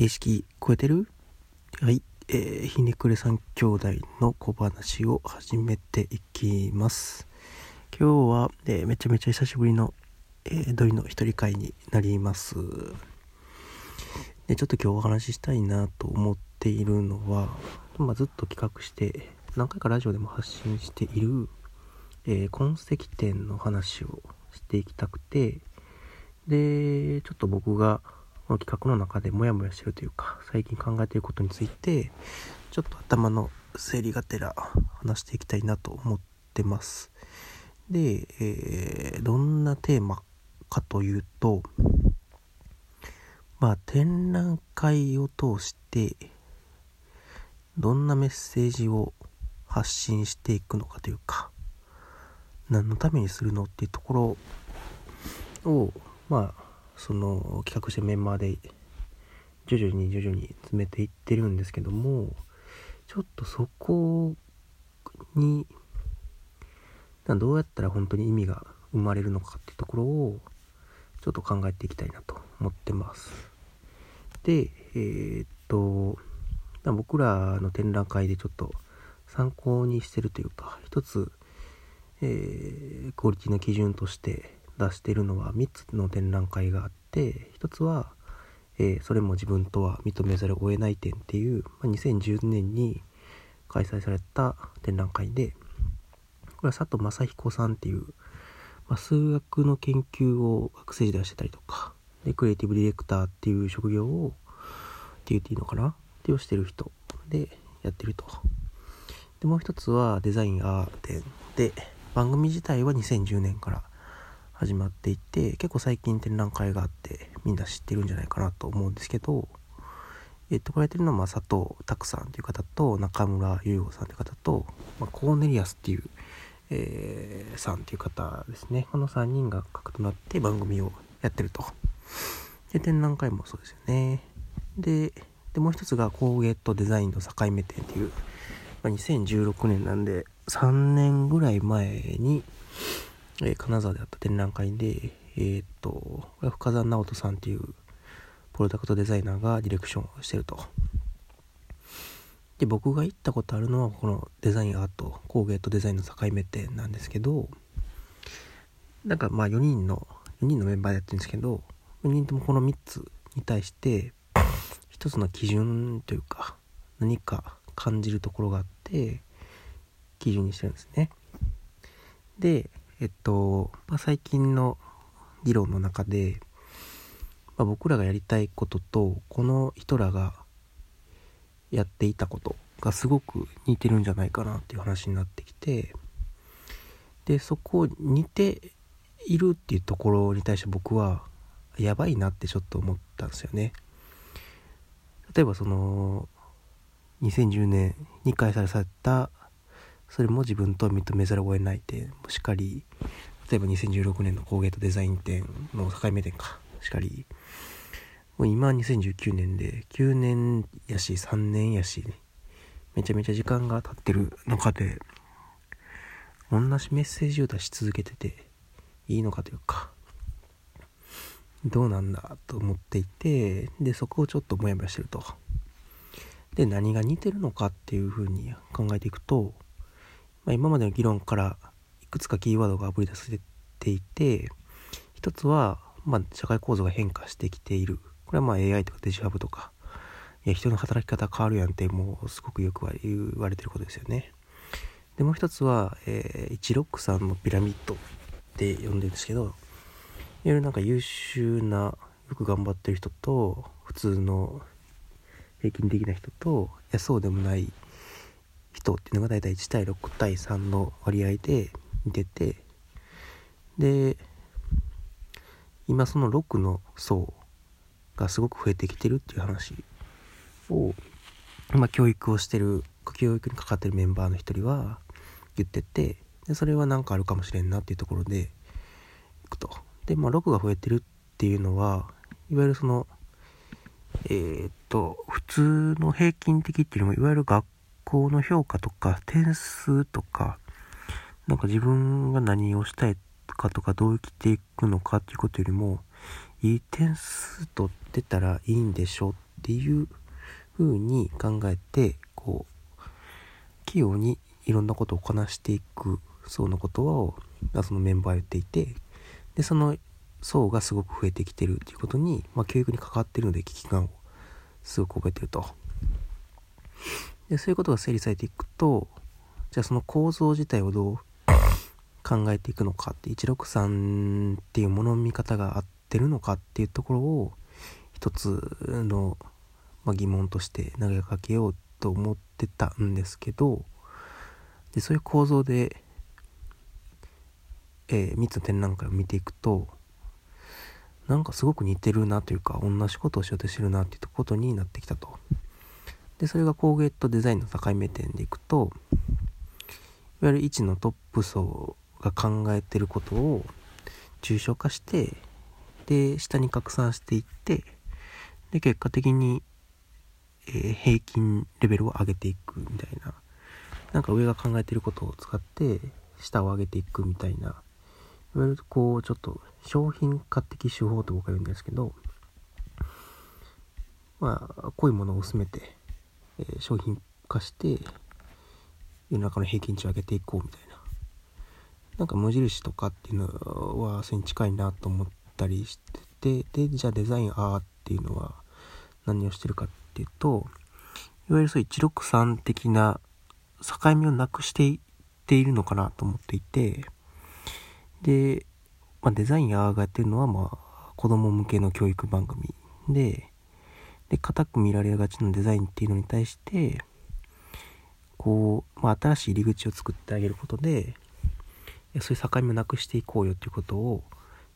形式超えてる？はい、えー、ひねくれ三兄弟の小話を始めていきます。今日は、えー、めちゃめちゃ久しぶりの、えー、土井の一人会になります。で、ちょっと今日お話ししたいなと思っているのは、まあ、ずっと企画して、何回かラジオでも発信している、えー、痕跡店の話をしていきたくて、で、ちょっと僕が、この企画の中でモヤモヤしてるというか、最近考えていることについて、ちょっと頭の整理がてら話していきたいなと思ってます。で、えー、どんなテーマかというと、まあ、展覧会を通して、どんなメッセージを発信していくのかというか、何のためにするのっていうところを、まあ、その企画してメンバーで徐々に徐々に詰めていってるんですけどもちょっとそこにどうやったら本当に意味が生まれるのかっていうところをちょっと考えていきたいなと思ってます。でえー、っと僕らの展覧会でちょっと参考にしてるというか一つ、えー、クオリティの基準として出してるのは3つの展覧会があって1つは、えー、それも自分とは認めざるを得ない展っていう、まあ、2010年に開催された展覧会でこれは佐藤正彦さんっていう、まあ、数学の研究を学生時代してたりとかでクリエイティブディレクターっていう職業をって言っていいのかな？っていうしてる人でやってると。でもう一つはデザインアー展で番組自体は2010年から始まっていて結構最近展覧会があってみんな知ってるんじゃないかなと思うんですけどえっとこれやってるのはま佐藤拓さんという方と中村優吾さんという方と、まあ、コーネリアスっていう、えー、さんという方ですね。この3人が核となって番組をやってると。で展覧会もそうですよね。ででもう一つが工芸とデザインの境目展っていう、まあ、2016年なんで3年ぐらい前にえー、金沢であった展覧会で、えー、っと、深澤直人さんっていうプロダクトデザイナーがディレクションをしてると。で、僕が行ったことあるのは、このデザインアート、工芸とデザインの境目店なんですけど、なんかまあ4人の、4人のメンバーでやってるんですけど、4人ともこの3つに対して、一つの基準というか、何か感じるところがあって、基準にしてるんですね。で、えっと、まあ、最近の議論の中で、まあ、僕らがやりたいこととこの人らがやっていたことがすごく似てるんじゃないかなっていう話になってきてでそこを似ているっていうところに対して僕はやばいなってちょっと思ったんですよね。例えばその2010年に開催されたそれも自分と認めざるを得ない点もしかり例えば2016年の工芸とデザイン展の境目点か。しっかりもう今2019年で9年やし3年やしめちゃめちゃ時間が経ってる中で同じメッセージを出し続けてていいのかというかどうなんだと思っていてでそこをちょっとモヤモヤしてると。で何が似てるのかっていうふうに考えていくとまあ、今までの議論からいくつかキーワードがあぶり出されていて一つは、まあ、社会構造が変化してきている。これはまあ AI とかデジハブとかいや人の働き方変わるやんってもうすごくよく言われてることですよね。でもう一つは、えー、163のピラミッドって呼んでるんですけどいわゆるなんか優秀なよく頑張ってる人と普通の平均的な人といやそうでもない人っていうのが大体1対6対3の割合で似ててで今その6の層がすごく増えてきてるっていう話を、まあ、教育をしてる教育にかかってるメンバーの一人は言っててでそれは何かあるかもしれんなっていうところでいくと。でまあ6が増えてるっていうのはいわゆるそのえー、っと普通の平均的っていうのもいわゆる学校の評価とか点数とかなんか自分が何をしたいかとかどう生きていくのかっていうことよりもいい点数取ってたらいいんでしょっっていう風に考えてこう器用にいろんなことをこなしていく層のことをそのメンバーは言っていてでその層がすごく増えてきてるっていうことに、まあ、教育に関わってるので危機感をすごく覚えてると。でそういうことが整理されていくとじゃあその構造自体をどう考えていくのかって163っていうものの見方が合ってるのかっていうところを一つの、まあ、疑問として投げかけようと思ってたんですけどでそういう構造で、えー、3つの展覧会を見ていくとなんかすごく似てるなというか同じことをしようとしてるなっていうことになってきたと。でそれが工芸とデザインの境目点でいくといわゆる1のトップ層が考えてることを抽象化してで下に拡散していってで結果的に、えー、平均レベルを上げていくみたいななんか上が考えてることを使って下を上げていくみたいないわゆるこうちょっと商品化的手法と僕は言うんですけどまあ濃いものを薄めて、え、商品化して世の中の平均値を上げていこうみたいな。なんか無印とかっていうのはそれに近いなと思ったりしててでじゃあデザインあーっていうのは何をしてるかっていうといわゆるそう163的な境目をなくしていっているのかなと思っていてで、まあ、デザインやーがやってるのはまあ子供向けの教育番組でで固く見られがちなデザインっていうのに対してこう、まあ、新しい入り口を作ってあげることでそういう境目をなくしていこうよっていうことを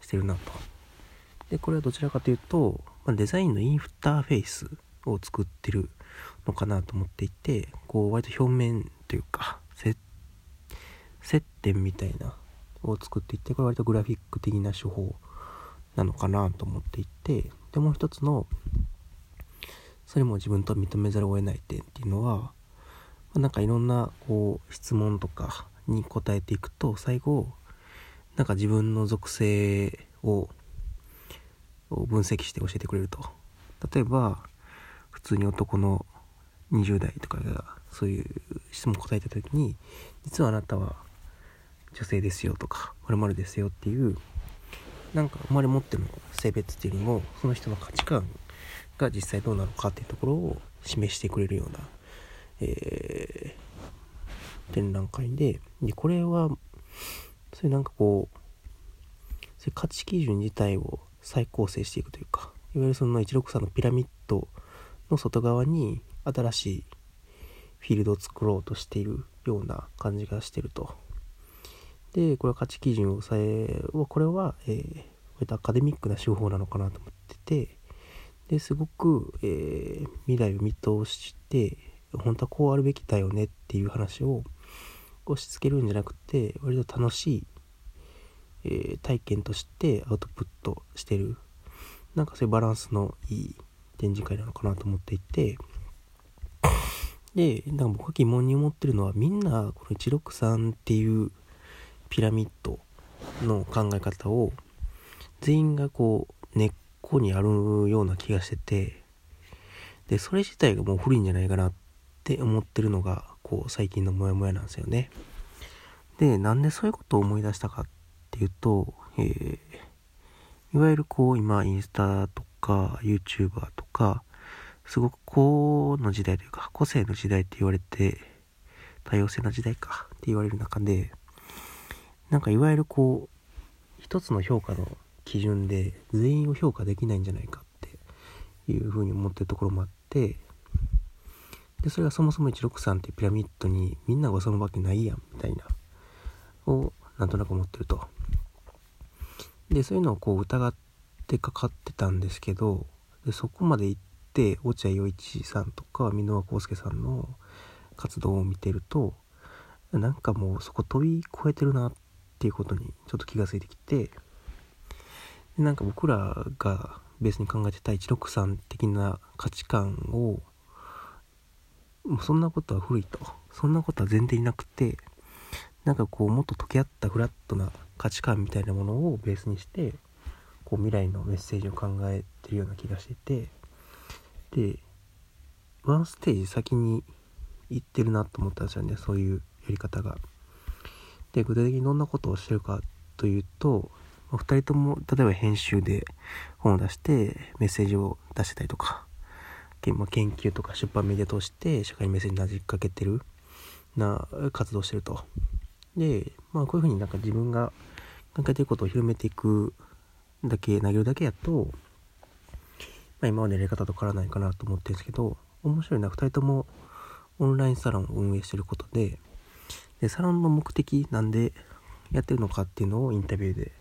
してるなと。でこれはどちらかというと、まあ、デザインのインフターフェイスを作ってるのかなと思っていてこう割と表面というか接点みたいなを作っていってこれ割とグラフィック的な手法なのかなと思っていてでもう一つのそれも自分と認めざるを得ない点っていうのは、まあ、なんかいろんなこう質問とかに答えていくと最後なんか自分の属性を分析して教えてくれると。例えば普通に男の20代とかがそういう質問答えた時に実はあなたは女性ですよとか〇〇ですよっていうなんか生まれ持っての性別っていうよりもその人の価値観が実際どうなのかっていうところを示してくれるような、えー、展覧会ででこれはそういうなんかこうそういう価値基準自体を再構成していくというかいわゆるその163のピラミッドの外側に新しいフィールドを作ろうとしているような感じがしてると。で、これは価値基準をさえ、これは、えー、割とアカデミックな手法なのかなと思ってて、ですごく、えー、未来を見通して、本当はこうあるべきだよねっていう話を押し付けるんじゃなくて、割と楽しい、えー、体験としてアウトプットしてる。なんかそういうバランスのいい展示会なのかなと思っていて、で、なんか僕が疑問に思ってるのは、みんなこの163っていうピラミッドの考え方を全員がこう根っこにあるような気がしてて、で、それ自体がもう古いんじゃないかなって思ってるのが、こう最近のモヤモヤなんですよね。で、なんでそういうことを思い出したかっていうと、えー、いわゆるこう今インスタとか YouTuber とか、すごく個の時代というか、個性の時代って言われて、多様性な時代かって言われる中で、なんかいわゆるこう、一つの評価の基準で全員を評価できないんじゃないかっていうふうに思ってるところもあって、で、それがそもそも163っていうピラミッドにみんながそのわけないやん、みたいな、をなんとなく思ってると。で、そういうのをこう疑ってかかってたんですけど、でそこまで行って落合陽一さんとか箕輪康介さんの活動を見てるとなんかもうそこ飛び越えてるなっていうことにちょっと気がついてきてなんか僕らがベースに考えてた163的な価値観をもうそんなことは古いとそんなことは全然いなくてなんかこうもっと溶け合ったフラットな価値観みたいなものをベースにしてこう未来のメッセージを考えてるような気がしててでワンステージ先に行ってるなと思ったんですよねそういうやり方が。で具体的にどんなことをしてるかというと2人とも例えば編集で本を出してメッセージを出してたりとか、ま、研究とか出版メディア通して社会にメッセージ投げかけてるな活動してると。で、まあこういうふうになんか自分が考えてることを広めていくだけ、投げるだけやと、まあ今までやり方と変わらないかなと思ってるんですけど、面白いな、2人ともオンラインサロンを運営してることで、で、サロンの目的なんでやってるのかっていうのをインタビューで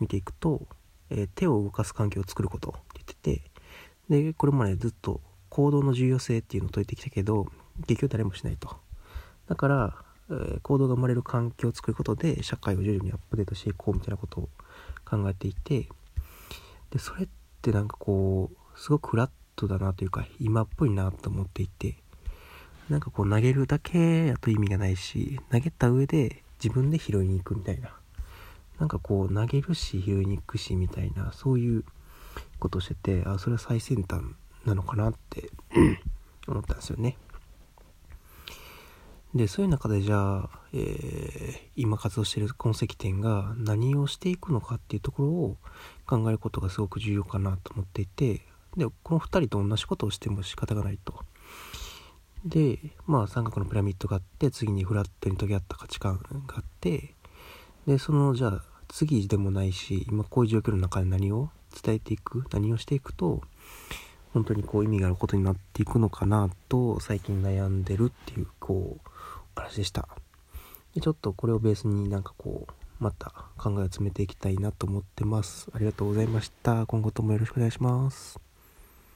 見ていくと、えー、手を動かす環境を作ることって言ってて、で、これまでずっと行動の重要性っていうのを解いてきたけど、結局誰もしないと。だから、えー、行動が生まれる環境を作ることで社会を徐々にアップデートしていこうみたいなことを考えていてでそれってなんかこうすごくフラットだなというか今っぽいなと思っていてなんかこう投げるだけやと意味がないし投げた上で自分で拾いに行くみたいななんかこう投げるし拾いに行くしみたいなそういうことをしててあそれは最先端なのかなって 思ったんですよね。でそういう中でじゃあ、えー、今活動している痕跡店が何をしていくのかっていうところを考えることがすごく重要かなと思っていてでこの2人と同じことをしても仕方がないと。でまあ三角のピラミッドがあって次にフラットに遂げ合った価値観があってでそのじゃあ次でもないし今こういう状況の中で何を伝えていく何をしていくと本当にこう意味があることになっていくのかなと最近悩んでるっていうこうお話でした。でちょっとこれをベースになんかこう、また考えを詰めていきたいなと思ってます。ありがとうございました。今後ともよろしくお願いします。